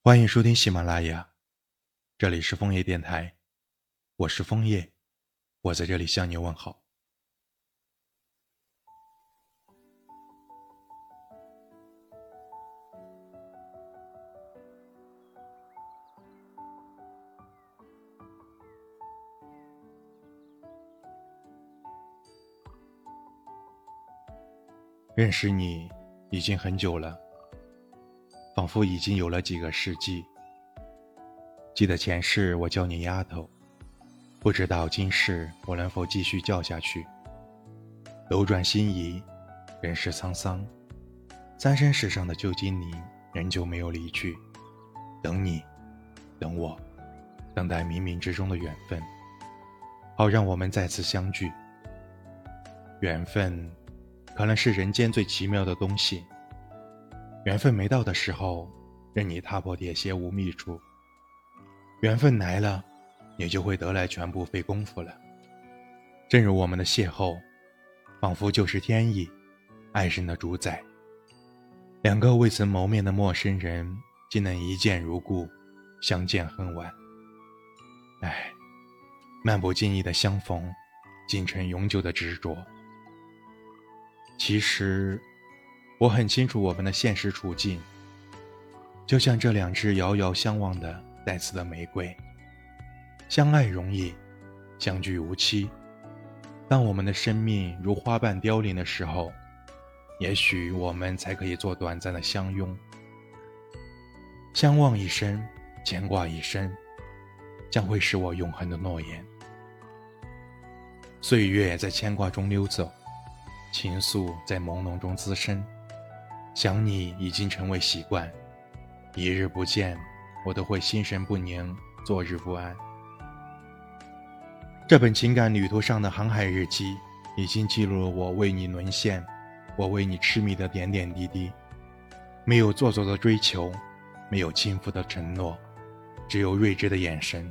欢迎收听喜马拉雅，这里是枫叶电台，我是枫叶，我在这里向你问好。认识你已经很久了。仿佛已经有了几个世纪。记得前世我叫你丫头，不知道今世我能否继续叫下去。斗转星移，人世沧桑，三生石上的旧精灵仍旧没有离去，等你，等我，等待冥冥之中的缘分，好让我们再次相聚。缘分，可能是人间最奇妙的东西。缘分没到的时候，任你踏破铁鞋无觅处；缘分来了，也就会得来全不费功夫了。正如我们的邂逅，仿佛就是天意，爱神的主宰。两个未曾谋面的陌生人，竟能一见如故，相见恨晚。唉，漫不经意的相逢，竟成永久的执着。其实。我很清楚我们的现实处境，就像这两只遥遥相望的带刺的玫瑰。相爱容易，相聚无期。当我们的生命如花瓣凋零的时候，也许我们才可以做短暂的相拥。相望一生，牵挂一生，将会是我永恒的诺言。岁月在牵挂中溜走，情愫在朦胧中滋生。想你已经成为习惯，一日不见，我都会心神不宁，坐日不安。这本情感旅途上的航海日记，已经记录了我为你沦陷，我为你痴迷的点点滴滴。没有做作的追求，没有轻浮的承诺，只有睿智的眼神，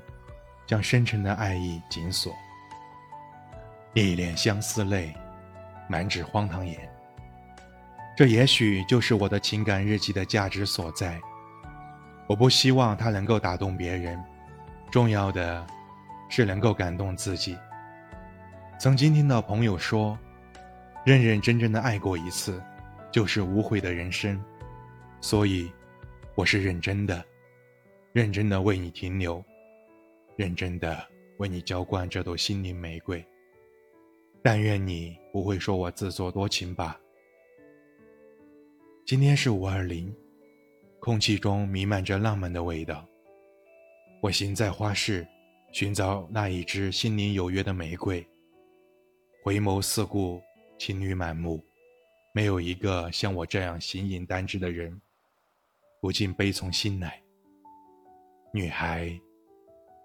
将深沉的爱意紧锁。一脸相思泪，满纸荒唐言。这也许就是我的情感日记的价值所在。我不希望它能够打动别人，重要的是能够感动自己。曾经听到朋友说，认认真真的爱过一次，就是无悔的人生。所以，我是认真的，认真的为你停留，认真的为你浇灌这朵心灵玫瑰。但愿你不会说我自作多情吧。今天是五二零，空气中弥漫着浪漫的味道。我行在花市，寻找那一支心灵有约的玫瑰。回眸四顾，情侣满目，没有一个像我这样形影单只的人，不禁悲从心来。女孩，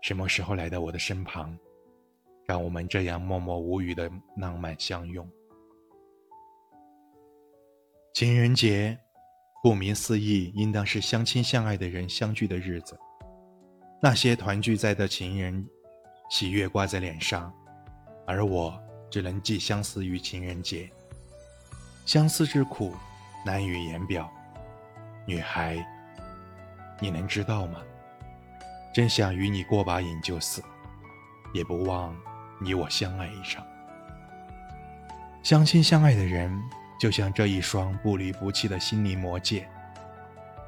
什么时候来到我的身旁，让我们这样默默无语的浪漫相拥？情人节，顾名思义，应当是相亲相爱的人相聚的日子。那些团聚在的情人，喜悦挂在脸上，而我只能寄相思于情人节。相思之苦，难于言表。女孩，你能知道吗？真想与你过把瘾就死，也不忘你我相爱一场。相亲相爱的人。就像这一双不离不弃的心灵魔戒，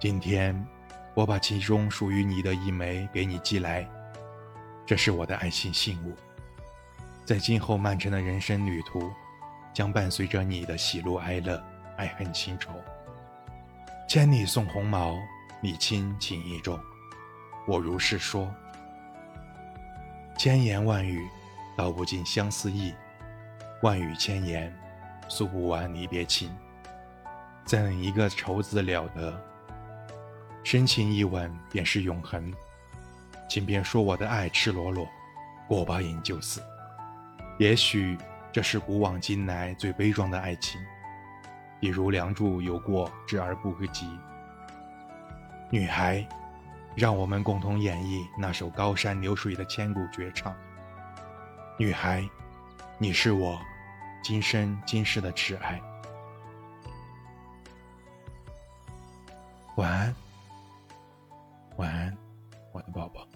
今天我把其中属于你的一枚给你寄来，这是我的爱心信物，在今后漫长的人生旅途，将伴随着你的喜怒哀乐、爱恨情仇。千里送红毛，你轻情意重，我如是说。千言万语道不尽相思意，万语千言。诉不完离别情，怎一个愁字了得？深情一吻便是永恒，请别说我的爱赤裸裸，过把瘾就死。也许这是古往今来最悲壮的爱情，比如梁祝有过之而不及。女孩，让我们共同演绎那首高山流水的千古绝唱。女孩，你是我。今生今世的挚爱，晚安。晚安，我的宝宝。